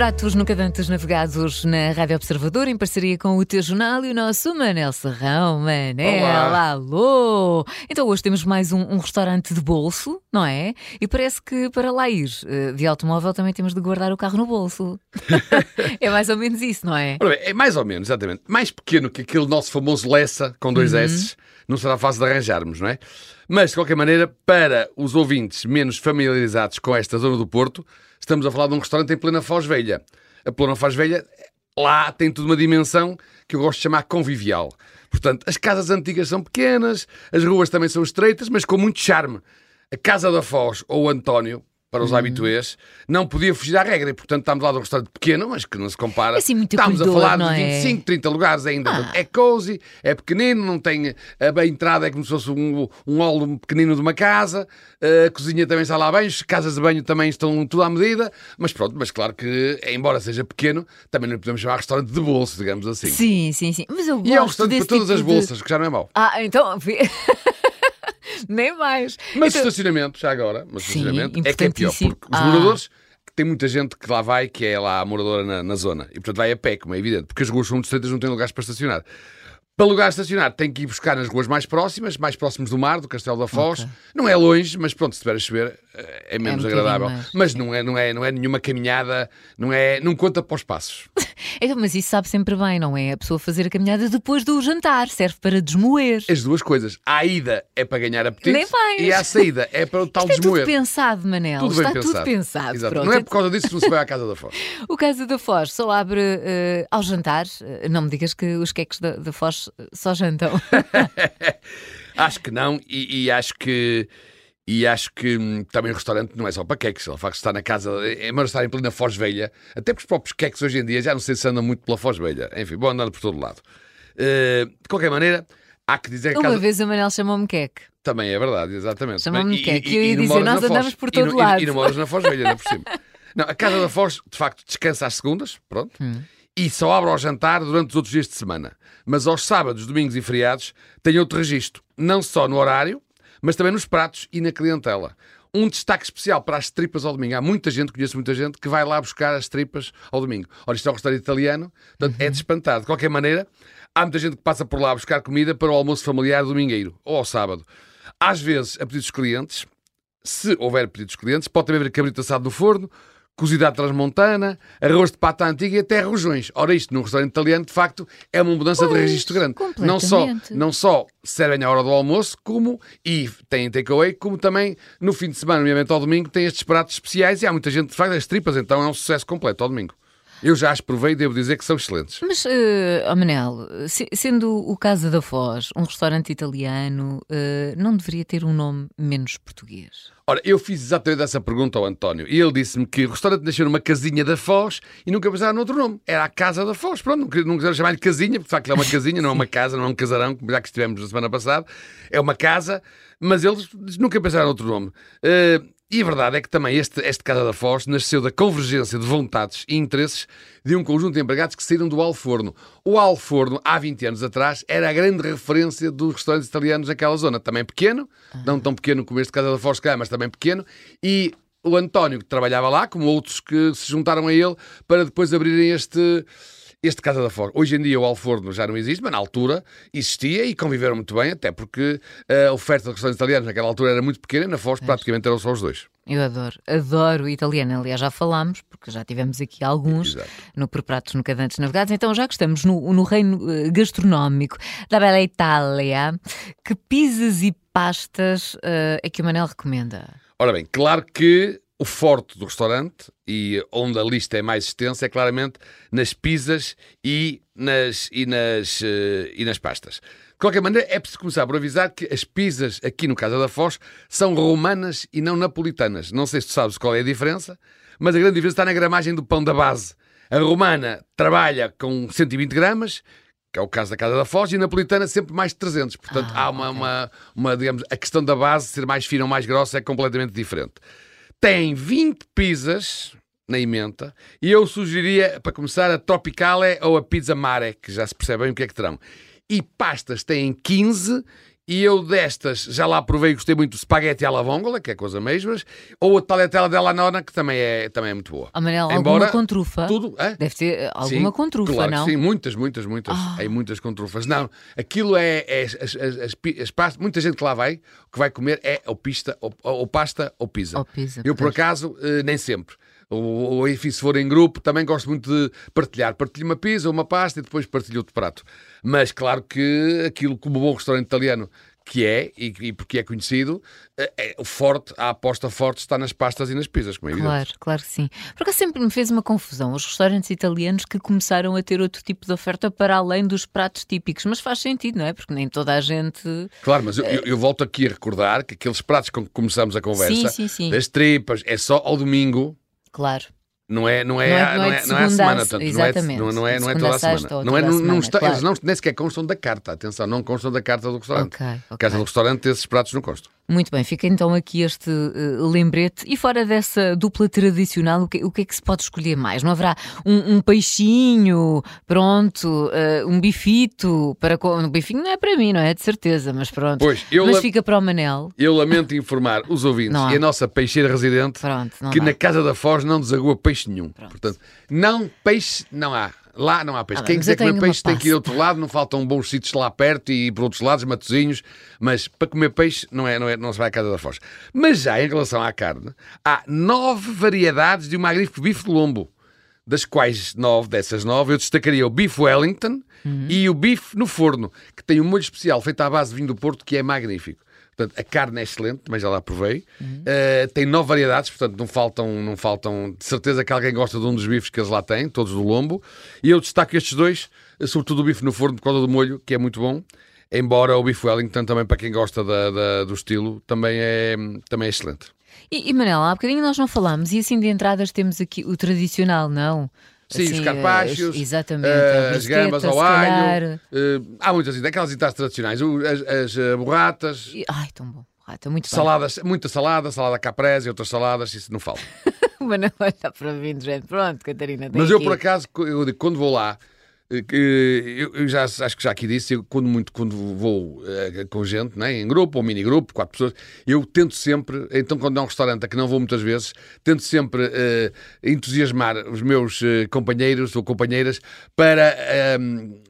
Pratos nunca dantes navegados na Rádio Observador, em parceria com o teu jornal e o nosso Manel Serrão. Manel, Olá. alô! Então hoje temos mais um, um restaurante de bolso, não é? E parece que para lá ir eh, de automóvel também temos de guardar o carro no bolso. é mais ou menos isso, não é? Bem, é mais ou menos, exatamente. Mais pequeno que aquele nosso famoso Lessa com dois S, não será fácil de arranjarmos, não é? Mas, de qualquer maneira, para os ouvintes menos familiarizados com esta zona do Porto, estamos a falar de um restaurante em plena Foz Velha. A plena Foz Velha, lá tem tudo uma dimensão que eu gosto de chamar convivial. Portanto, as casas antigas são pequenas, as ruas também são estreitas, mas com muito charme. A Casa da Foz, ou o António, para os habituês, não podia fugir à regra. E, portanto, estamos lá de um restaurante pequeno, mas que não se compara. É assim muito estamos a acolhedor, falar de é? 25, 30 lugares ainda. Ah. É cozy, é pequenino, não tem. A, a entrada é como se fosse um, um hall pequenino de uma casa, a cozinha também está lá bem, as casas de banho também estão tudo à medida, mas pronto, mas claro que, embora seja pequeno, também não podemos chamar restaurante de bolso, digamos assim. Sim, sim, sim. Mas eu gosto E é um restaurante para todas tipo as de- bolsas, que já não é mau. Ah, então. Nem mais. Mas Então- estacionamento, já agora, mas Sim, estacionamento é que é pior, porque os Ah. moradores, tem muita gente que lá vai, que é lá a moradora na, na zona, e portanto vai a pé, como é evidente, porque as ruas são muito estreitas, não tem lugares para estacionar. Para lugar a estacionar, tem que ir buscar nas ruas mais próximas, mais próximos do mar, do Castelo da Foz. Ok. Não é longe, mas pronto, se estiver a chover, eh, é menos bocadinho agradável. Mas não é, não, é, não é nenhuma caminhada, não, é, não conta para os passos. Então, mas isso sabe sempre bem, não é? A pessoa fazer a caminhada depois do jantar, serve para desmoer. As duas coisas. A ida é para ganhar apetite Nem e a saída é para o tal Isto é tudo desmoer. pensado, Manel. Tudo Está pensado. tudo pensado. Exato. Pronto. Não é por causa disso que não se vai à casa da Foz. O Casa da Foz só abre eh, ao jantar. Eh, não me digas que os queques da, da Foz eh, só jantam. Acho que não, e, e acho que. E acho que hum, também o restaurante não é só para queques, ele facto de estar na casa, é melhor estar em plena Foz Velha, até porque os próprios queques hoje em dia já não sei se andam muito pela Foz Velha, enfim, vão andando por todo lado. Eh, de qualquer maneira, há que dizer que Uma casa vez o Manel chamou-me queque. também é verdade, exatamente. Chamou-me E- queque, e- e eu ia e não dizer, nós andamos por E todo não- e- lado. E, não moras na Foz Velha, ainda por cima. Não, a casa da Foz, de facto, descansa às segundas, pronto, Hum. e só abre ao jantar durante os outros dias de semana. Mas aos sábados, domingos e feriados tem outro registro, não só no horário, mas também nos pratos e na clientela. Um destaque especial para as tripas ao domingo. Há muita gente, conheço muita gente, que vai lá buscar as tripas ao domingo. Ora, isto é um restaurante italiano, portanto, Uhum. é de espantar. De qualquer maneira, há muita gente que passa por lá a buscar comida para o almoço familiar domingueiro ou ao sábado. Às vezes, a pedidos dos clientes, se houver pedidos dos clientes, pode também haver cabrito assado no forno, cozida à transmontana, arroz de pata antiga e até rojões. Ora, isto num restaurante italiano, de facto, é uma mudança de Pois, registro grande. Não só, não só servem à hora do almoço, como, e têm takeaway, como também no fim de semana, nomeadamente ao domingo, têm estes pratos especiais e há muita gente que faz as tripas, então é um sucesso completo ao domingo. Eu já as provei e devo dizer que são excelentes. Mas, oh Manel, se- sendo o Casa da Foz um restaurante italiano, eh, não deveria ter um nome menos português? Ora, eu fiz exatamente essa pergunta ao António e ele disse-me que o restaurante nasceu numa casinha da Foz e nunca pensaram noutro nome. Era a Casa da Foz. Pronto, não, não chamar-lhe casinha, porque de facto é uma casinha, não é uma casa, não é um casarão, como já que estivemos na semana passada. É uma casa, mas eles nunca pensaram noutro nome. Eh, e a verdade é que também este, este Casa da Foz nasceu da convergência de vontades e interesses de um conjunto de empregados que saíram do Alforno. O Alforno, há 20 anos atrás, era a grande referência dos restaurantes italianos naquela zona. Também pequeno, não tão pequeno como este Casa da Foz, calhar, mas também pequeno. E o António, que trabalhava lá, como outros que se juntaram a ele, para depois abrirem este, este Casa da Foz. Hoje em dia o Alforno já não existe, mas na altura existia e conviveram muito bem, até porque a oferta de restaurantes italianos naquela altura era muito pequena, na Foz praticamente eram só os dois. Eu adoro, adoro o italiano. Aliás, já falámos, porque já tivemos aqui alguns Exato. no Por Pratos Nunca Dantes Navegados. Então, já que estamos no, no reino eh, gastronómico da Bela Itália, que pizzas e pastas eh, é que o Manel recomenda? Ora bem, claro que o forte do restaurante e onde a lista é mais extensa é claramente nas pizzas e nas, e nas, eh, e nas pastas. De qualquer maneira, é preciso começar por avisar que as pizzas aqui no Casa da Foz são romanas e não napolitanas. Não sei se tu sabes qual é a diferença, mas a grande diferença está na gramagem do pão da base. A romana trabalha com 120 gramas, que é o caso da Casa da Foz, e a napolitana sempre mais de 300. Portanto, Ah, há uma, ok. uma, uma, digamos, a questão da base ser mais fina ou mais grossa é completamente diferente. Tem 20 pizzas na emenda e eu sugeriria, para começar, a Tropicale ou a Pizza Mare, que já se percebe bem o que é que terão. E pastas têm 15 E eu destas, já lá provei, gostei muito do spaghetti alla vongola, que é coisa mesmas, ou a tagliatella della nonna, que também é, também é muito boa. Oh, Manel, Embora alguma com trufa? Tudo, hã? Deve ter eh, alguma Sim, com trufa, claro não? Sim, muitas, muitas, muitas. Tem muitas com trufas. Não, aquilo é, é as, as, as, pastas. Muita gente que lá vai, o que vai comer é ou, pista, ou, ou pasta ou pizza. Ou pizza, Eu, por acaso, eh, nem sempre. Ou, ou enfim, se for em grupo, também gosto muito de partilhar. Partilho uma pizza, uma pasta e depois partilho outro prato. Mas claro que aquilo, como bom restaurante italiano que é, e, e porque é conhecido, é, é forte, a aposta forte está nas pastas e nas pizzas, como é evidente. Claro, claro que sim. Por acaso sempre me fez uma confusão os restaurantes italianos que começaram a ter outro tipo de oferta para além dos pratos típicos. Mas faz sentido, não é? Porque nem toda a gente. Claro, mas eu, eu- eu volto aqui a recordar que aqueles pratos com que começamos a conversa, Sim, sim, sim. das tripas, é só ao domingo, Claro. não é, não é, Não é- não é não é, não é a semana, a- portanto, não é, exatamente. não, não é, não é toda a semana. Não é, não, não semana, está, claro. eles não, nem sequer constam da carta, atenção, não constam da carta do restaurante. Ok, ok. Casa do restaurante, esses pratos não constam. Muito bem, fica então aqui este eh, lembrete. E fora dessa dupla tradicional, o que, o que é que se pode escolher mais? Não haverá um, um peixinho, pronto, eh, um bifito para. Um bifinho não é para mim, não é? De certeza, mas pronto. Pois, eu mas fica para o Manel. Eu lamento informar os ouvintes Não e a nossa peixeira residente Pronto, que dá. na Casa da Foz não desagua peixe nenhum. Portanto, não, peixe não há. Lá não há peixe. Ah, Quem quiser comer uma peixe tem que ir ao outro lado, não faltam bons sítios lá perto e por outros lados, matozinhos, mas para comer peixe não, é, não, é, não se vai à Casa da Foz. Mas já em relação à carne, há nove variedades de um magnífico bife de lombo, das quais nove, dessas nove, eu destacaria o bife Wellington Uhum. e o bife no forno, que tem um molho especial feito à base de vinho do Porto, que é magnífico. Portanto, a carne é excelente, mas já lá provei. Uhum. Uh, tem nove variedades, portanto, não faltam, não faltam. De certeza que alguém gosta de um dos bifes que eles lá têm, todos do lombo. E eu destaco estes dois, eh, sobretudo o bife no forno, por causa do molho, que é muito bom. Embora o bife Wellington, também para quem gosta da- da- do estilo, também é, também é excelente. E, e Manela, há bocadinho nós não falámos, e assim de entradas temos aqui o tradicional, não? Sim, Assim, os carpaccios, exatamente, eh, a as gambas ao alho. eh, há muitas, aquelas entradas tradicionais, as, as, eh, borratas, Ai, tão bom. Está muito saladas, muita salada, salada caprese e outras saladas, isso não falta. O Manel olha para mim, gente. Pronto, Catarina, Mas eu, aqui. por acaso, eu digo, quando vou lá, eu, já acho que já aqui disse, eu, quando muito quando vou eh, com gente, né, em grupo ou mini grupo, quatro pessoas, eu tento sempre, então quando é um restaurante a que não vou muitas vezes, tento sempre eh, entusiasmar os meus eh, companheiros ou companheiras para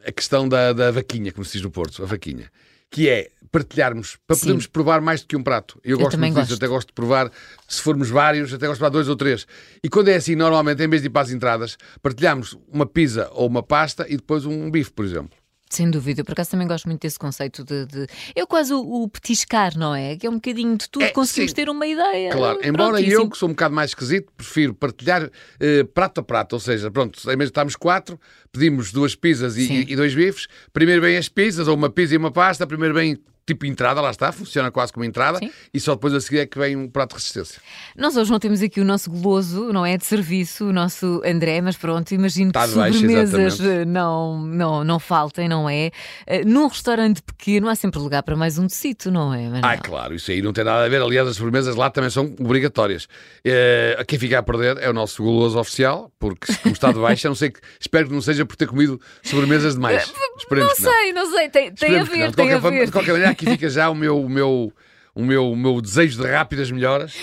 a questão da, da vaquinha, como se diz no Porto, a vaquinha. Que é partilharmos, para Sim. podermos provar mais do que um prato. Eu, gosto também muito disso, gosto. até gosto de provar, se formos vários, até gosto de provar dois ou três. E quando é assim, normalmente, em vez de ir para as entradas, partilhamos uma pizza ou uma pasta e depois um bife, por exemplo. Sem dúvida, por acaso também gosto muito desse conceito de. de... É quase o, o petiscar, não é? Que é um bocadinho de tudo, É, conseguimos sim. ter uma ideia. Claro, embora eu, assim- que sou um bocado mais esquisito, prefiro partilhar eh, prato a prato, ou seja, pronto, em vez de estarmos quatro, pedimos duas pizzas e, e- e dois bifes, primeiro vem as pizzas, ou uma pizza e uma pasta, primeiro vem tipo entrada, lá está, funciona quase como entrada, Sim. e só depois a seguir é que vem um prato de resistência. Nós hoje não temos aqui o nosso goloso, não é? De serviço, o nosso André, mas pronto, imagino Está que baixo, sobremesas eh, não, não, não faltem, não é? Eh, Num restaurante pequeno há sempre lugar para mais um tecito, não é? Manel? Ah, claro, isso aí não tem nada a ver. Aliás, as sobremesas lá também são obrigatórias. Eh, quem fica a perder é o nosso goloso oficial, porque como está de baixo, eu não sei que, espero que não seja por ter comido sobremesas demais. Esperemos Não que não. sei, não sei, tem, tem a ver, tem a ver. de qualquer maneira, aqui fica já o meu, o meu, o meu, o meu desejo de rápidas melhoras.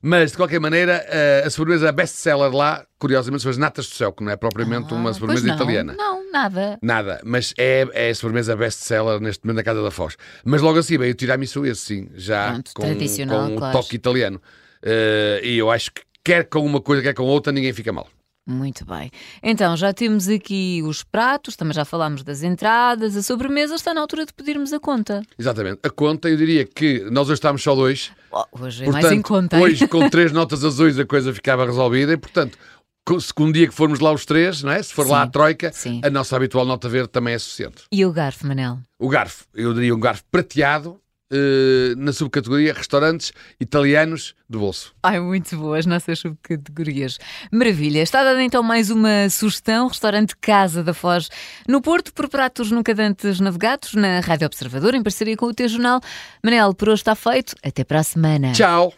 Mas, de qualquer maneira, eh, a sobremesa best-seller lá, curiosamente, são as natas do céu, que não é propriamente uma Ah, sobremesa pois não, italiana. Não, nada. Nada, mas é, é a sobremesa best-seller neste momento na Casa da Foz. Mas logo assim veio o tiramisu esse, sim, já Pronto, com, com um claro. toque italiano. Eh, e eu acho que quer com uma coisa, quer com outra, ninguém fica mal. Muito bem. Então, já temos aqui os pratos, também já falámos das entradas, a sobremesa, está na altura de pedirmos a conta. Exatamente. A conta, eu diria que nós hoje estamos só dois. Oh, hoje é portanto, mais em conta. hein? hoje com três notas azuis a coisa ficava resolvida e, portanto, se um dia que formos lá os três, não é? se for lá a Sim, troika, sim. a nossa habitual nota verde também é suficiente. E o garfo, Manel? O garfo, eu diria um garfo prateado eh, na subcategoria restaurantes italianos de bolso. Ai, muito boas as nossas subcategorias. Maravilha. Está dada então mais uma sugestão: restaurante Casa da Foz, no Porto, por pratos nunca dantes navegados, na Rádio Observador, em parceria com o teu jornal. Manel, por hoje está feito. Até para a semana. Tchau!